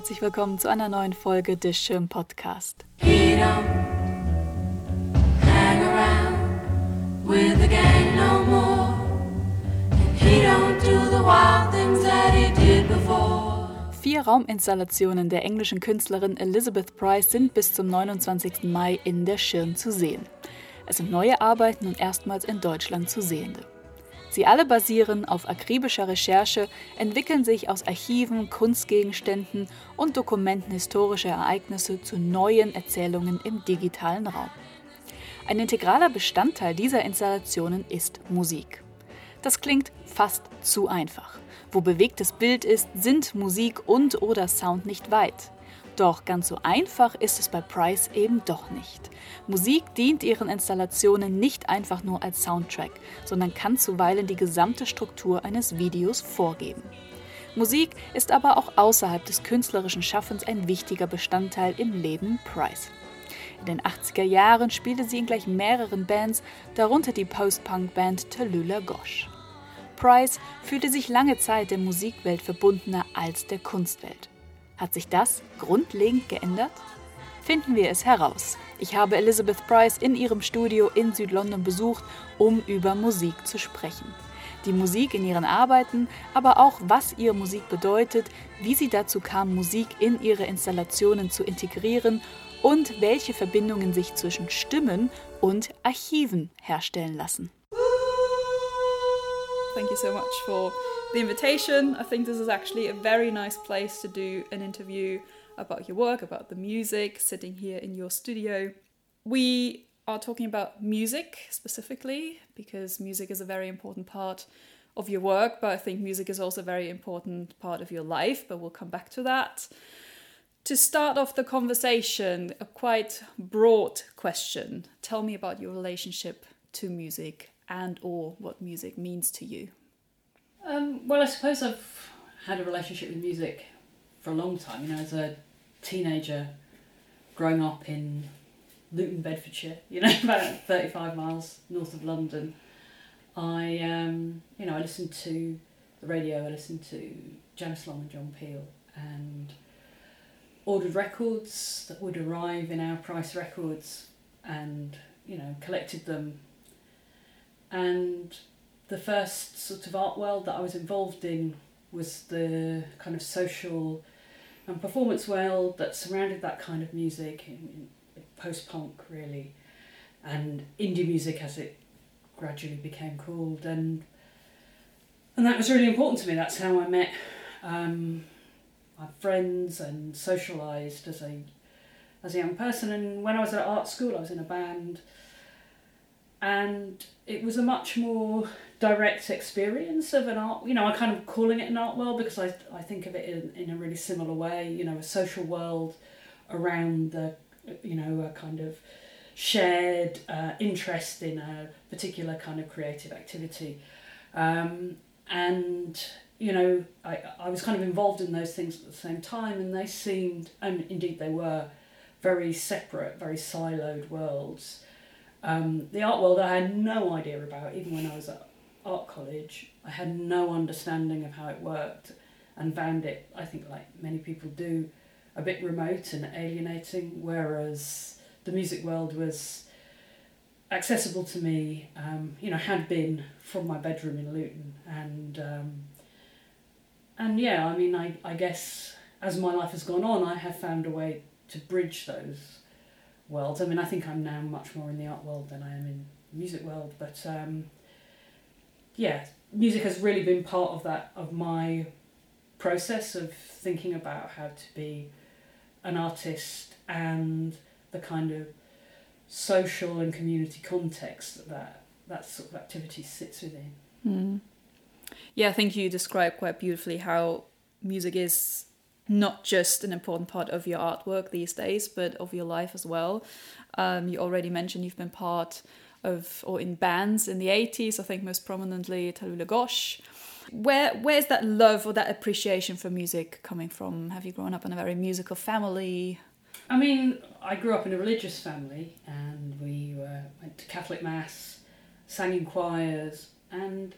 herzlich willkommen zu einer neuen Folge des Schirm Podcast. Vier Rauminstallationen der englischen Künstlerin Elizabeth Price sind bis zum 29. Mai in der Schirn zu sehen. Es sind neue Arbeiten und erstmals in Deutschland zu sehende. Sie alle basieren auf akribischer Recherche, entwickeln sich aus Archiven, Kunstgegenständen und Dokumenten historischer Ereignisse zu neuen Erzählungen im digitalen Raum. Ein integraler Bestandteil dieser Installationen ist Musik. Das klingt fast zu einfach. Wo bewegtes Bild ist, sind Musik und oder Sound nicht weit. Doch ganz so einfach ist es bei Price eben doch nicht. Musik dient ihren Installationen nicht einfach nur als Soundtrack, sondern kann zuweilen die gesamte Struktur eines Videos vorgeben. Musik ist aber auch außerhalb des künstlerischen Schaffens ein wichtiger Bestandteil im Leben Price. In den 80er Jahren spielte sie in gleich mehreren Bands, darunter die Post-Punk-Band Tallulah Gosh. Price fühlte sich lange Zeit der Musikwelt verbundener als der Kunstwelt. Hat sich das grundlegend geändert? Finden wir es heraus. Ich habe Elizabeth Price in ihrem Studio in Südlondon besucht, um über Musik zu sprechen. Die Musik in ihren Arbeiten, aber auch was ihre Musik bedeutet, wie sie dazu kam, Musik in ihre Installationen zu integrieren und welche Verbindungen sich zwischen Stimmen und Archiven herstellen lassen. Thank you so much for the invitation. I think this is actually a very nice place to do an interview about your work, about the music, sitting here in your studio. We are talking about music specifically because music is a very important part of your work, but I think music is also a very important part of your life, but we'll come back to that. To start off the conversation, a quite broad question. Tell me about your relationship to music and or what music means to you. Um, well, I suppose I've had a relationship with music for a long time. You know, as a teenager, growing up in Luton, Bedfordshire, you know, about 35 miles north of London, I, um, you know, I listened to the radio, I listened to Janice Long and John Peel, and ordered records that would arrive in Our Price records and, you know, collected them. And the first sort of art world that I was involved in was the kind of social and performance world that surrounded that kind of music, post punk really, and indie music as it gradually became called, and and that was really important to me. That's how I met um, my friends and socialised as a as a young person. And when I was at art school, I was in a band, and it was a much more direct experience of an art you know i'm kind of calling it an art world because i, I think of it in, in a really similar way you know a social world around the you know a kind of shared uh, interest in a particular kind of creative activity. Um, and you know I, I was kind of involved in those things at the same time and they seemed and indeed they were very separate very siloed worlds. Um, the art world I had no idea about even when I was at art college, I had no understanding of how it worked and found it, I think, like many people do, a bit remote and alienating, whereas the music world was accessible to me, um, you know, had been from my bedroom in Luton. And, um, and yeah, I mean, I, I guess as my life has gone on, I have found a way to bridge those worlds. I mean, I think I'm now much more in the art world than I am in the music world, but um, yeah, music has really been part of that of my process of thinking about how to be an artist and the kind of social and community context that that, sort of activity sits within. Mm. Yeah, I think you described quite beautifully how music is not just an important part of your artwork these days, but of your life as well. Um, you already mentioned you've been part of or in bands in the 80s i think most prominently Tallulah Gosh. Where where's that love or that appreciation for music coming from? Have you grown up in a very musical family? I mean i grew up in a religious family and we uh, went to catholic mass sang in choirs and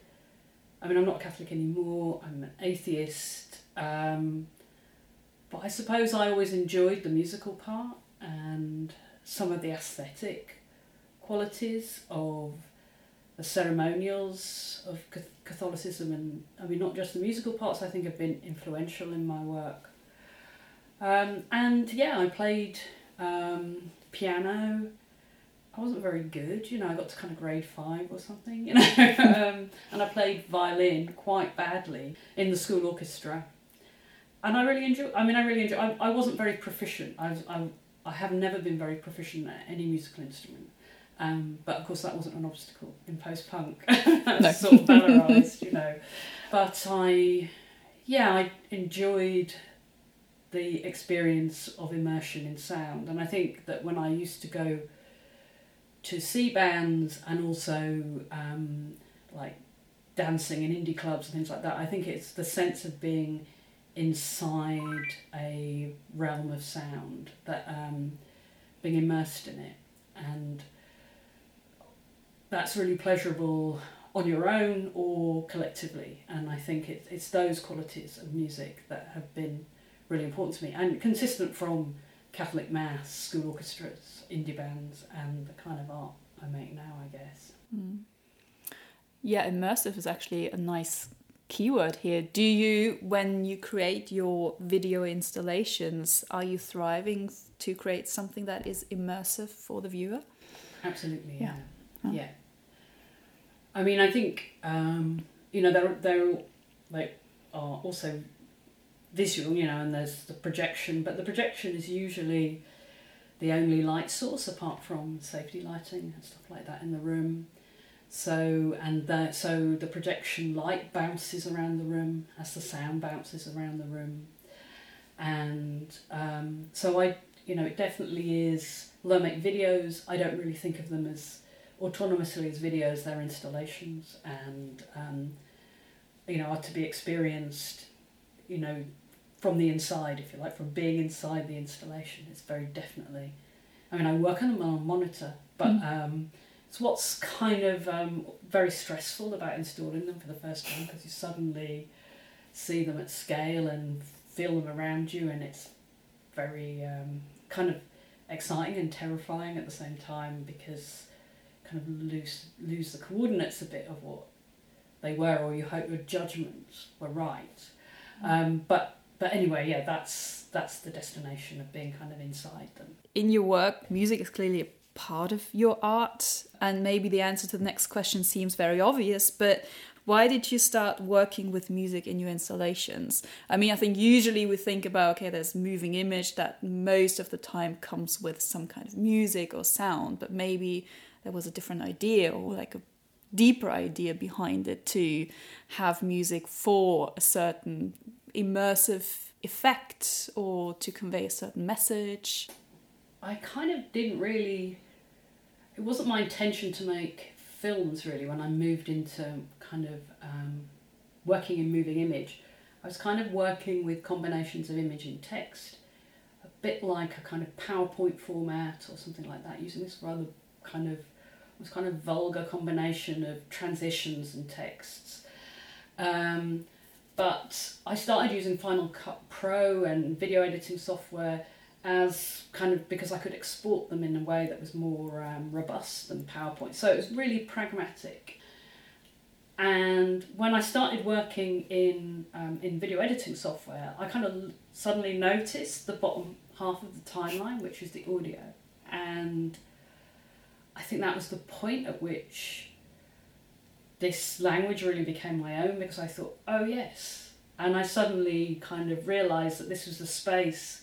i mean i'm not catholic anymore i'm an atheist um, but I suppose I always enjoyed the musical part and some of the aesthetic qualities of the ceremonials of Catholicism, and I mean, not just the musical parts, I think have been influential in my work. Um, and yeah, I played um, piano. I wasn't very good, you know, I got to kind of grade five or something, you know, um, and I played violin quite badly in the school orchestra. And I really enjoy. I mean, I really enjoy. I, I wasn't very proficient. I, I, I have never been very proficient at any musical instrument. Um, but of course, that wasn't an obstacle in post punk. no. sort of valorised, you know. But I, yeah, I enjoyed the experience of immersion in sound. And I think that when I used to go to see bands and also um, like dancing in indie clubs and things like that, I think it's the sense of being inside a realm of sound that um, being immersed in it and that's really pleasurable on your own or collectively and i think it, it's those qualities of music that have been really important to me and consistent from catholic mass school orchestras indie bands and the kind of art i make now i guess mm. yeah immersive is actually a nice keyword here. Do you, when you create your video installations, are you thriving to create something that is immersive for the viewer? Absolutely, yeah. Yeah. yeah. I mean, I think, um, you know, they're, they're like, are also visual, you know, and there's the projection, but the projection is usually the only light source apart from safety lighting and stuff like that in the room. So and that so the projection light bounces around the room as the sound bounces around the room, and um, so I you know it definitely is. Although I make videos, I don't really think of them as autonomously as videos. They're installations, and um, you know are to be experienced, you know, from the inside, if you like, from being inside the installation. It's very definitely. I mean, I work on them on a monitor, but. Mm. Um, it's what's kind of um, very stressful about installing them for the first time because you suddenly see them at scale and feel them around you, and it's very um, kind of exciting and terrifying at the same time because kind of lose lose the coordinates a bit of what they were, or you hope your judgments were right. Mm. Um, but but anyway, yeah, that's that's the destination of being kind of inside them. In your work, music is clearly a part of your art? And maybe the answer to the next question seems very obvious, but why did you start working with music in your installations? I mean, I think usually we think about okay, there's moving image that most of the time comes with some kind of music or sound, but maybe there was a different idea or like a deeper idea behind it to have music for a certain immersive effect or to convey a certain message. I kind of didn't really. It wasn't my intention to make films really when I moved into kind of um, working in moving image. I was kind of working with combinations of image and text, a bit like a kind of PowerPoint format or something like that, using this rather kind of was kind of vulgar combination of transitions and texts. Um, but I started using Final Cut Pro and video editing software as kind of because I could export them in a way that was more um, robust than PowerPoint. So it was really pragmatic. And when I started working in um, in video editing software, I kind of suddenly noticed the bottom half of the timeline, which is the audio, and I think that was the point at which this language really became my own because I thought, oh yes, and I suddenly kind of realised that this was the space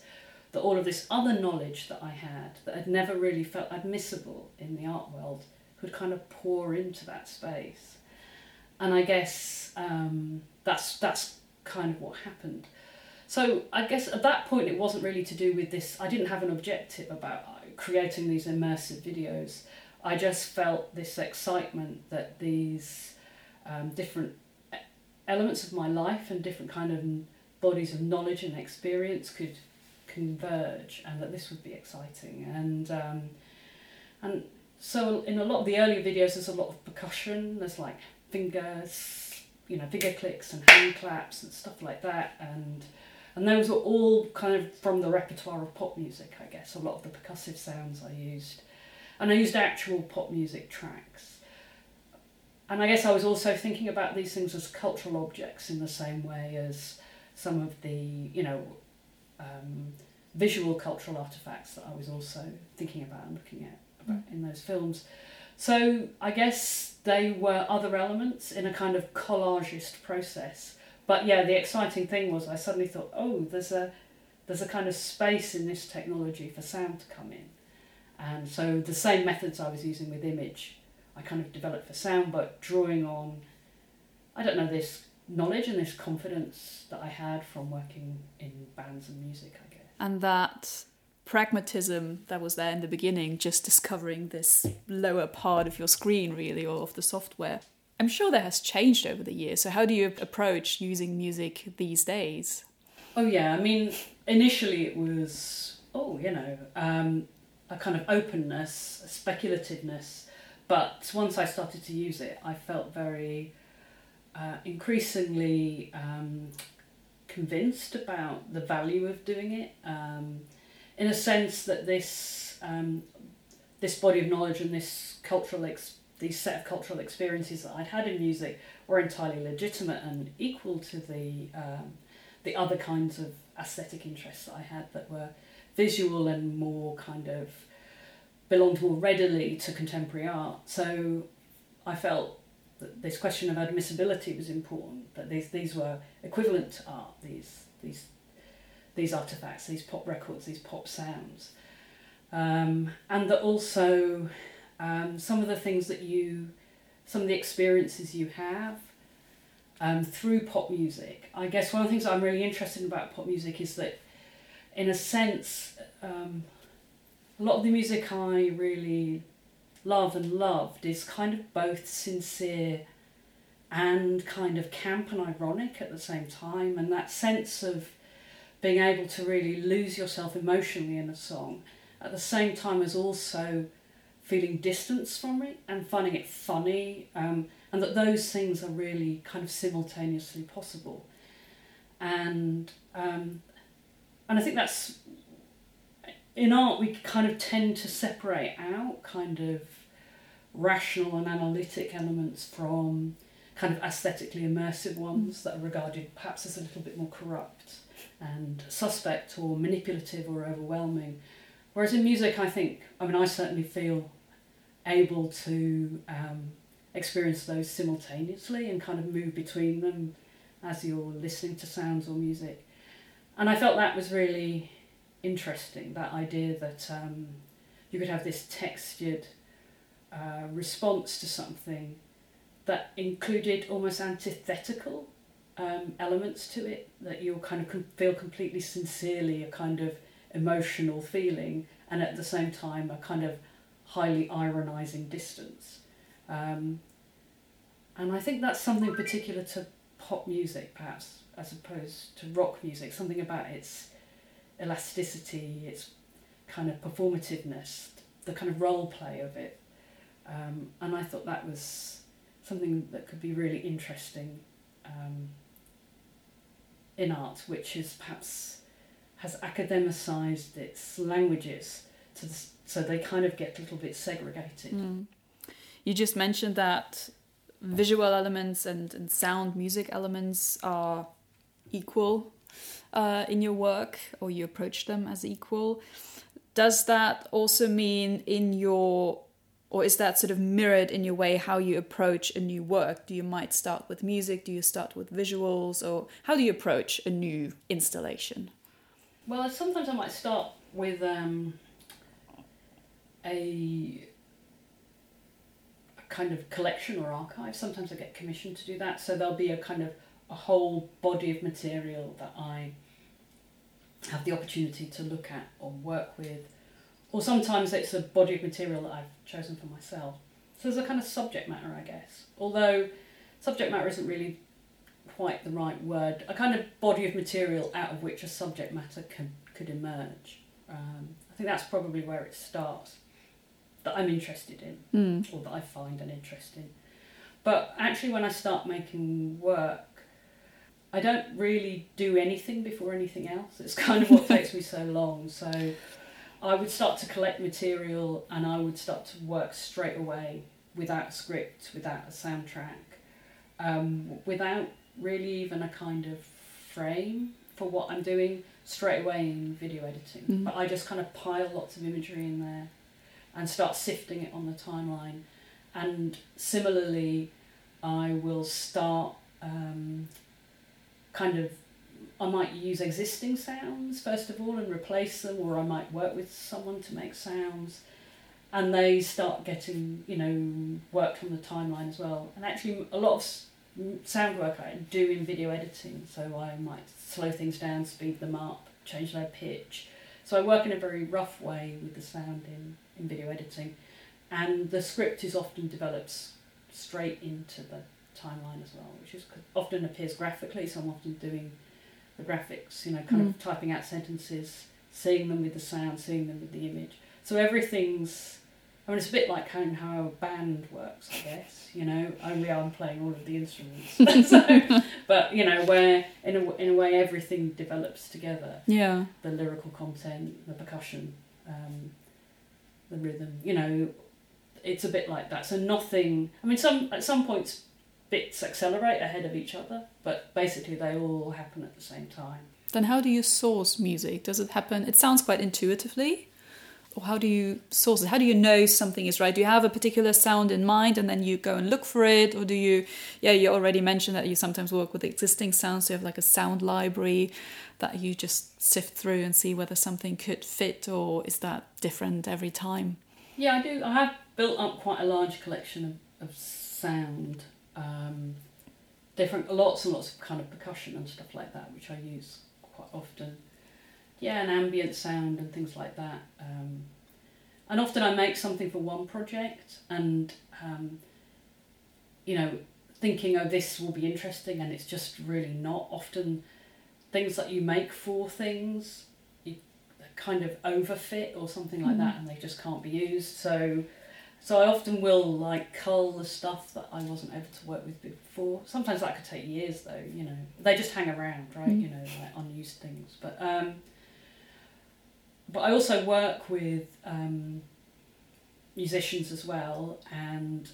that all of this other knowledge that I had that had never really felt admissible in the art world could kind of pour into that space. And I guess um, that's that's kind of what happened. So I guess at that point it wasn't really to do with this. I didn't have an objective about creating these immersive videos. I just felt this excitement that these um, different elements of my life and different kind of bodies of knowledge and experience could converge and that this would be exciting and um, and so in a lot of the earlier videos there's a lot of percussion there's like fingers you know finger clicks and hand claps and stuff like that and And those were all kind of from the repertoire of pop music, I guess, a lot of the percussive sounds I used. And I used actual pop music tracks. And I guess I was also thinking about these things as cultural objects in the same way as some of the, you know, um, visual cultural artifacts that I was also thinking about and looking at about in those films. So I guess they were other elements in a kind of collagist process. But yeah, the exciting thing was I suddenly thought, oh, there's a there's a kind of space in this technology for sound to come in. And so the same methods I was using with image, I kind of developed for sound, but drawing on, I don't know, this knowledge and this confidence that I had from working in bands and music, I guess. And that pragmatism that was there in the beginning, just discovering this lower part of your screen, really, or of the software. I'm sure that has changed over the years. So, how do you approach using music these days? Oh, yeah. I mean, initially it was, oh, you know, um, a kind of openness, a speculativeness. But once I started to use it, I felt very uh, increasingly um, convinced about the value of doing it. Um, in a sense that this um, this body of knowledge and this cultural ex- these set of cultural experiences that I'd had in music were entirely legitimate and equal to the um, the other kinds of aesthetic interests that I had that were visual and more kind of belonged more readily to contemporary art. So I felt that this question of admissibility was important. That these these were equivalent to art. These these these artifacts, these pop records, these pop sounds. Um, and that also um, some of the things that you, some of the experiences you have um, through pop music. I guess one of the things I'm really interested in about pop music is that, in a sense, um, a lot of the music I really love and loved is kind of both sincere and kind of camp and ironic at the same time, and that sense of being able to really lose yourself emotionally in a song at the same time as also feeling distance from it and finding it funny um, and that those things are really kind of simultaneously possible and um, and I think that's in art we kind of tend to separate out kind of rational and analytic elements from kind of aesthetically immersive ones that are regarded perhaps as a little bit more corrupt and suspect or manipulative or overwhelming. Whereas in music, I think, I mean, I certainly feel able to um, experience those simultaneously and kind of move between them as you're listening to sounds or music. And I felt that was really interesting that idea that um, you could have this textured uh, response to something that included almost antithetical um, elements to it that you'll kind of feel completely sincerely a kind of emotional feeling and at the same time a kind of highly ironizing distance. Um, and I think that's something particular to pop music, perhaps, as opposed to rock music, something about its elasticity, its kind of performativeness, the kind of role play of it. Um, and I thought that was something that could be really interesting um, in art, which is perhaps has academicized its languages to the, so they kind of get a little bit segregated. Mm. You just mentioned that visual elements and, and sound music elements are equal uh, in your work, or you approach them as equal. Does that also mean in your or is that sort of mirrored in your way how you approach a new work do you might start with music do you start with visuals or how do you approach a new installation well sometimes i might start with um, a, kind of collection or archive sometimes i get commissioned to do that so there'll be a kind of a whole body of material that i have the opportunity to look at or work with or sometimes it's a body of material that I've chosen for myself. So there's a kind of subject matter, I guess. Although subject matter isn't really quite the right word, a kind of body of material out of which a subject matter can, could emerge. Um, I think that's probably where it starts, that I'm interested in, mm. or that I find an interest in. But actually, when I start making work, I don't really do anything before anything else. It's kind of what takes me so long. So I would start to collect material and I would start to work straight away without a script, without a soundtrack, um, without really even a kind of frame for what I'm doing straight away in video editing. Mm. But I just kind of pile lots of imagery in there and start sifting it on the timeline. And similarly, I will start um, kind of I might use existing sounds first of all and replace them, or I might work with someone to make sounds, and they start getting you know worked on the timeline as well. And actually, a lot of sound work I do in video editing, so I might slow things down, speed them up, change their pitch. So I work in a very rough way with the sound in, in video editing, and the script is often developed straight into the timeline as well, which is often appears graphically. So I'm often doing the graphics, you know, kind of typing out sentences, seeing them with the sound, seeing them with the image. So everything's, I mean, it's a bit like of how a band works, I guess, you know, only I'm playing all of the instruments. so, but, you know, where in a, in a way everything develops together Yeah. the lyrical content, the percussion, um, the rhythm. You know, it's a bit like that. So nothing. I mean, some at some points bits accelerate ahead of each other, but basically they all happen at the same time. Then how do you source music? Does it happen? It sounds quite intuitively. Or how do you source it? How do you know something is right? Do you have a particular sound in mind and then you go and look for it? Or do you, yeah, you already mentioned that you sometimes work with existing sounds. So you have like a sound library that you just sift through and see whether something could fit or is that different every time? Yeah, I do. I have built up quite a large collection of, of sound, um, different, lots and lots of kind of percussion and stuff like that, which I use quite often. Yeah, and ambient sound and things like that. Um, and often I make something for one project and, um, you know, thinking, oh, this will be interesting, and it's just really not. Often things that you make for things you kind of overfit or something like that and they just can't be used so so I often will like cull the stuff that I wasn't able to work with before sometimes that could take years though you know they just hang around right Mm. you know like unused things but um but I also work with um musicians as well and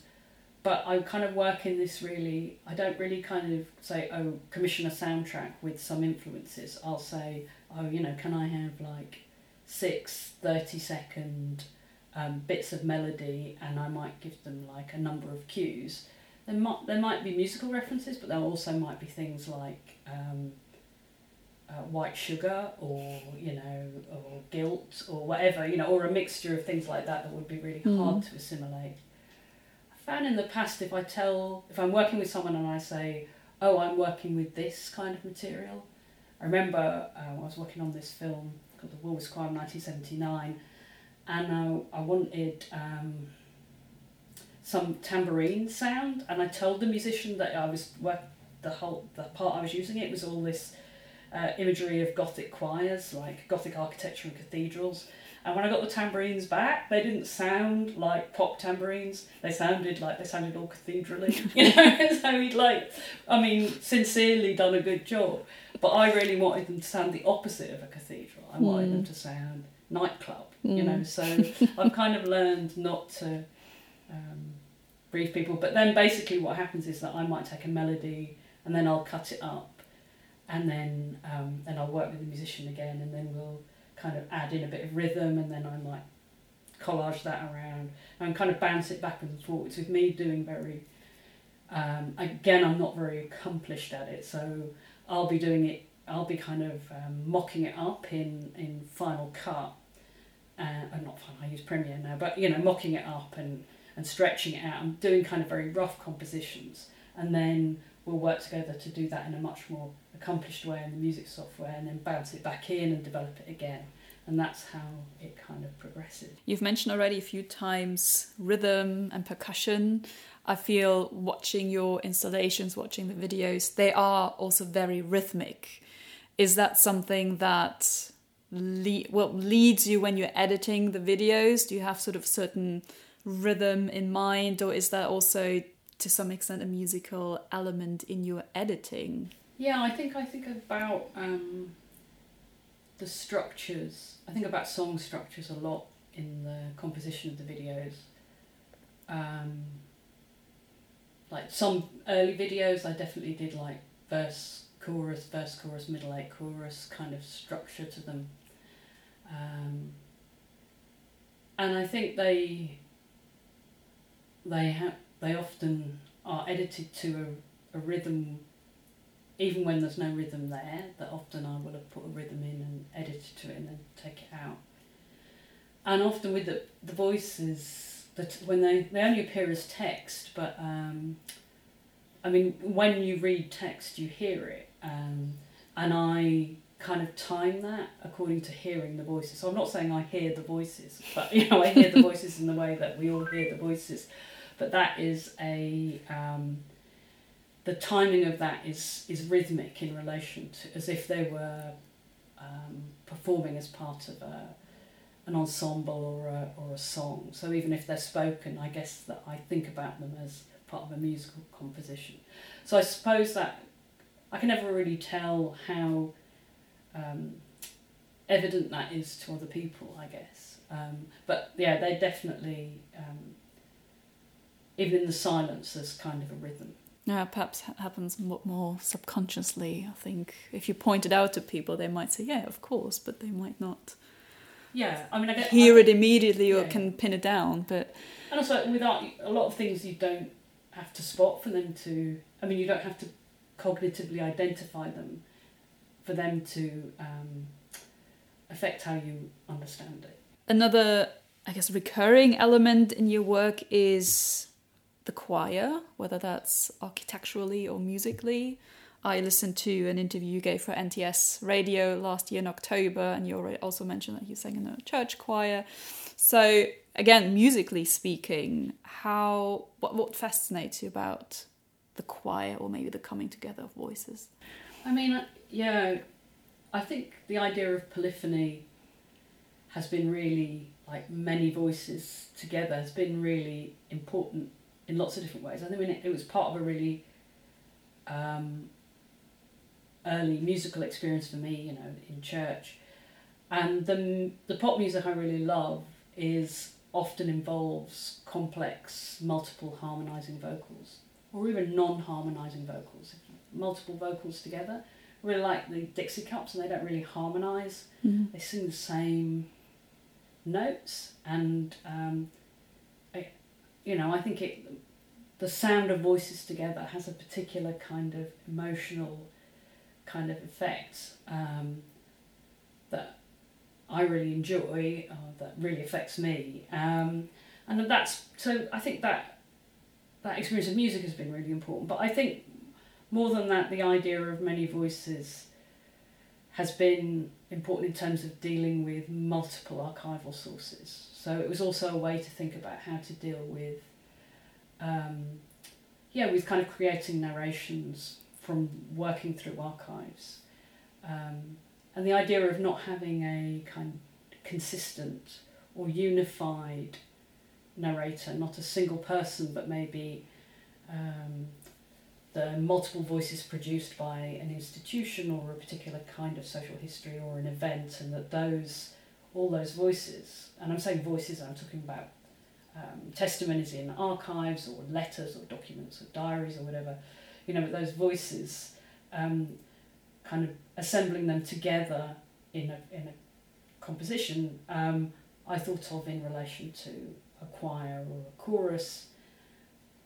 but I kind of work in this really I don't really kind of say oh commission a soundtrack with some influences. I'll say oh you know can I have like six 30 second um, bits of melody and I might give them like a number of cues? There might there might be musical references but there also might be things like um, uh, white sugar or you know or guilt or whatever you know or a mixture of things like that that would be really Mm. hard to assimilate I found in the past if I tell if I'm working with someone and I say oh I'm working with this kind of material I remember uh, I was working on this film called The Woolworths Choir 1979 and uh, I wanted um, some tambourine sound and I told the musician that I was work the whole the part I was using it was all this uh, imagery of Gothic choirs like Gothic architecture and cathedrals. And when I got the tambourines back they didn't sound like pop tambourines. They sounded like they sounded all cathedrally, you know? So he'd like I mean sincerely done a good job. But I really wanted them to sound the opposite of a cathedral. I wanted them to sound nightclub you know? So I've kind of learned not to um, brief people. But then basically what happens is that I might take a melody and then I'll cut it up and then um, then I'll work with the musician again and then we'll kind of add in a bit of rhythm and then I might collage that around. And kind of bounce it back and forwards with me doing very um, again I'm not very accomplished at it so I'll be doing it I'll be kind of um, mocking it up in in Final Cut. Uh, uh, not Final I use Premiere now but you know mocking it up and and stretching it out. I'm doing kind of very rough compositions and then we'll work together to do that in a much more accomplished way in the music software and then bounce it back in and develop it again and that's how it kind of progresses You've mentioned already a few times rhythm and percussion. I feel watching your installations, watching the videos, they are also very rhythmic. Is that something that le- well leads you when you're editing the videos? Do you have sort of certain rhythm in mind, or is that also to some extent a musical element in your editing? Yeah, I think I think about um, the structures. I think about song structures a lot in the composition of the videos. Um, like some early videos, I definitely did like verse, chorus, verse, chorus, middle eight, chorus kind of structure to them. Um, and I think they they have they often are edited to a, a rhythm even when there's no rhythm there, that often I will have put a rhythm in and edited to it and then take it out. And often with the, the voices, that when they, they only appear as text, but um, I mean, when you read text, you hear it. Um, and I kind of time that according to hearing the voices. So I'm not saying I hear the voices, but you know, I hear the voices in the way that we all hear the voices. But that is a um, the timing of that is is rhythmic in relation to as if they were um, performing as part of a, an ensemble or a, or a song. So even if they're spoken, I guess that I think about them as part of a musical composition. So I suppose that I can never really tell how um, evident that is to other people, I guess. Um, but yeah, they definitely, um, even in the silence, there's kind of a rhythm. Yeah, perhaps happens more subconsciously. I think if you point it out to people, they might say, "Yeah, of course," but they might not. Yeah, I mean, I get, hear I it immediately or yeah. can pin it down, but and also without a lot of things, you don't have to spot for them to. I mean, you don't have to cognitively identify them for them to um, affect how you understand it. Another, I guess, recurring element in your work is the choir, whether that's architecturally or musically. I listened to an interview you gave for NTS Radio last year in October, and you also mentioned that you sang in a church choir. So, again, musically speaking, how what, what fascinates you about the choir or maybe the coming together of voices? I mean, yeah, I think the idea of polyphony has been really like many voices together has been really important in lots of different ways. I think it, it was part of a really um, early musical experience for me, you know, in church. And the the pop music I really love is often involves complex, multiple harmonizing vocals, or even non-harmonizing vocals, multiple vocals together. I really like the Dixie Cups, and they don't really harmonize. Mm-hmm. They sing the same notes, and um, you know, I think it, the sound of voices together has a particular kind of emotional kind of effect um, that I really enjoy, uh, that really affects me, um, and that's so. I think that that experience of music has been really important. But I think more than that, the idea of many voices has been important in terms of dealing with multiple archival sources. So it was also a way to think about how to deal with, um, yeah, with kind of creating narrations from working through archives. Um, and the idea of not having a kind of consistent or unified narrator, not a single person, but maybe um, the multiple voices produced by an institution or a particular kind of social history or an event, and that those, all those voices, and I'm saying voices, I'm talking about um, testimonies in archives or letters or documents or diaries or whatever, you know, but those voices, um, kind of assembling them together in a, in a composition, um, I thought of in relation to a choir or a chorus.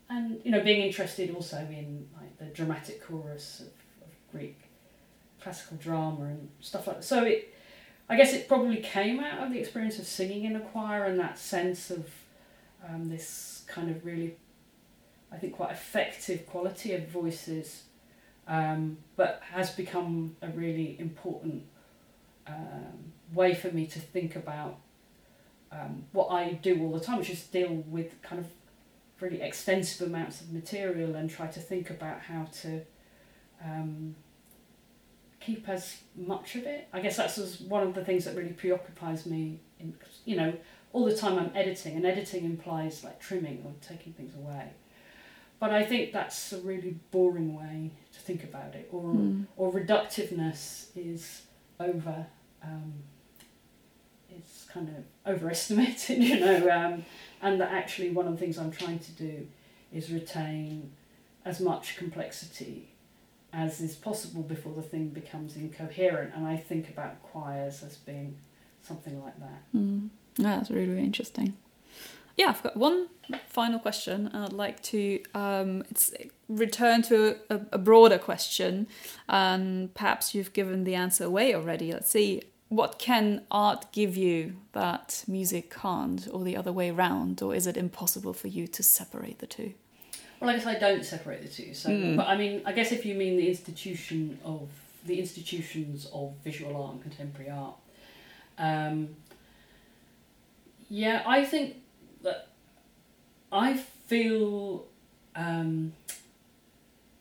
And you know being interested also in dramatic chorus of, of Greek classical drama and stuff like that. So it, I guess it probably came out of the experience of singing in a choir and that sense of um, this kind of really, I think, quite effective quality of voices, um, but has become a really important um, way for me to think about um, what I do all the time, which is deal with kind of really extensive amounts of material and try to think about how to um, keep as much of it. I guess that's one of the things that really preoccupies me. In you know, all the time I'm editing, and editing implies like trimming or taking things away. but I think that's a really boring way to think about it, or mm. or reductiveness is over. Um, it's kind of overestimated, you know, um, and that actually one of the things I'm trying to do is retain as much complexity as is possible before the thing becomes incoherent. And I think about choirs as being something like that. Mm. Yeah, that's really, really interesting. Yeah, I've got one final question. I'd like to um, it's return to a, a broader question, and perhaps you've given the answer away already. Let's see. What can art give you that music can't, or the other way around, or is it impossible for you to separate the two? Well, I guess I don't separate the two. So, mm. but I mean, I guess if you mean the institution of the institutions of visual art and contemporary art, um, yeah, I think that I feel um,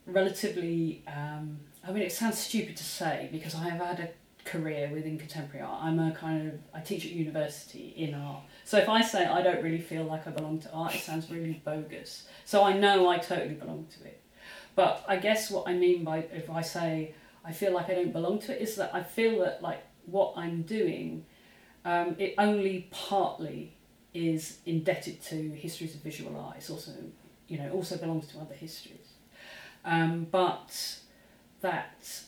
relatively. Um, I mean, it sounds stupid to say because I have had a career within contemporary art. I'm a kind of I teach at university in art. So if I say I don't really feel like I belong to art, it sounds really bogus. So I know I totally belong to it. But I guess what I mean by if I say I feel like I don't belong to it is that I feel that like what I'm doing, um, it only partly is indebted to histories of visual art. It's also, you know, also belongs to other histories. Um, but that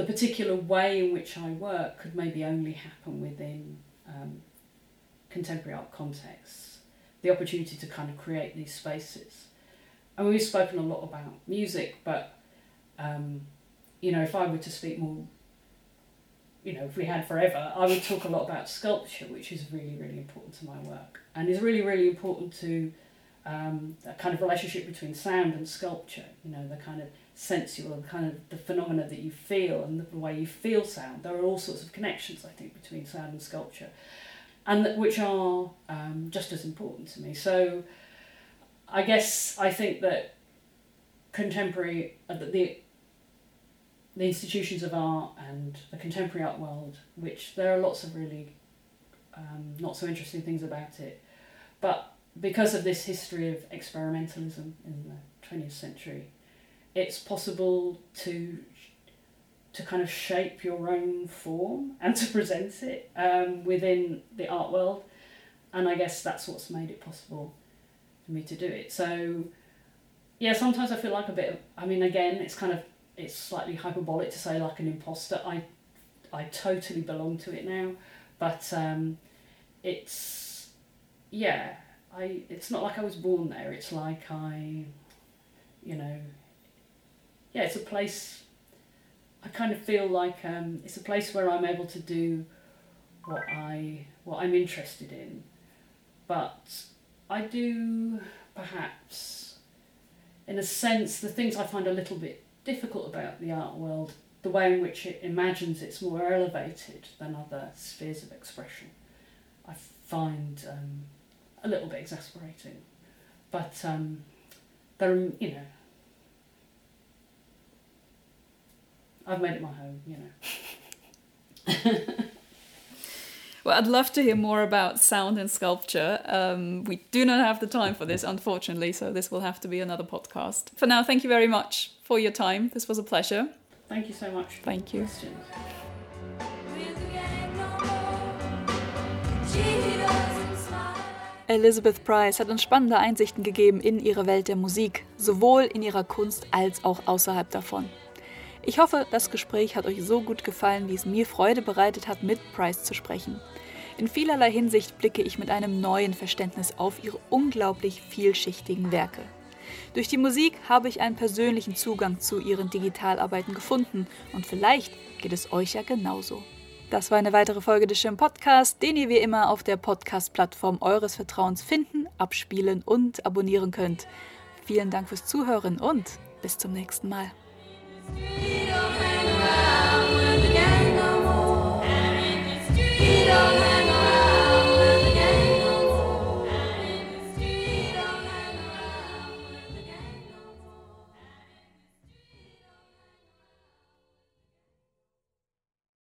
the particular way in which I work could maybe only happen within um, contemporary art contexts. The opportunity to kind of create these spaces. I mean, we've spoken a lot about music, but um, you know, if I were to speak more, you know, if we had forever, I would talk a lot about sculpture, which is really, really important to my work, and is really, really important to um, a kind of relationship between sound and sculpture. You know, the kind of sensual kind of the phenomena that you feel and the way you feel sound. There are all sorts of connections, I think, between sound and sculpture, and that, which are um, just as important to me. So, I guess I think that contemporary uh, the the institutions of art and the contemporary art world, which there are lots of really um, not so interesting things about it, but because of this history of experimentalism in the twentieth century it's possible to to kind of shape your own form and to present it um, within the art world. And I guess that's what's made it possible for me to do it. So, yeah, sometimes I feel like a bit of, I mean, again, it's kind of, it's slightly hyperbolic to say like an imposter. I, I totally belong to it now, but um, it's, yeah, I, it's not like I was born there. It's like I, you know, yeah, it's a place. I kind of feel like um, it's a place where I'm able to do what I what I'm interested in, but I do perhaps, in a sense, the things I find a little bit difficult about the art world, the way in which it imagines it's more elevated than other spheres of expression, I find um, a little bit exasperating. But um, there, you know, I've made it my home, you know. well, I'd love to hear more about sound and sculpture. Um, we do not have the time for this, unfortunately, so this will have to be another podcast. For now, thank you very much for your time. This was a pleasure. Thank you so much. Thank you. Questions. Elizabeth Price hat uns spannende Einsichten gegeben in ihre Welt der Musik, sowohl in ihrer Kunst als auch außerhalb davon. Ich hoffe, das Gespräch hat euch so gut gefallen, wie es mir Freude bereitet hat, mit Price zu sprechen. In vielerlei Hinsicht blicke ich mit einem neuen Verständnis auf ihre unglaublich vielschichtigen Werke. Durch die Musik habe ich einen persönlichen Zugang zu ihren Digitalarbeiten gefunden und vielleicht geht es euch ja genauso. Das war eine weitere Folge des Schirm Podcast, den ihr wie immer auf der Podcast-Plattform eures Vertrauens finden, abspielen und abonnieren könnt. Vielen Dank fürs Zuhören und bis zum nächsten Mal. Street don't hang around with the gang no more. And in the street don't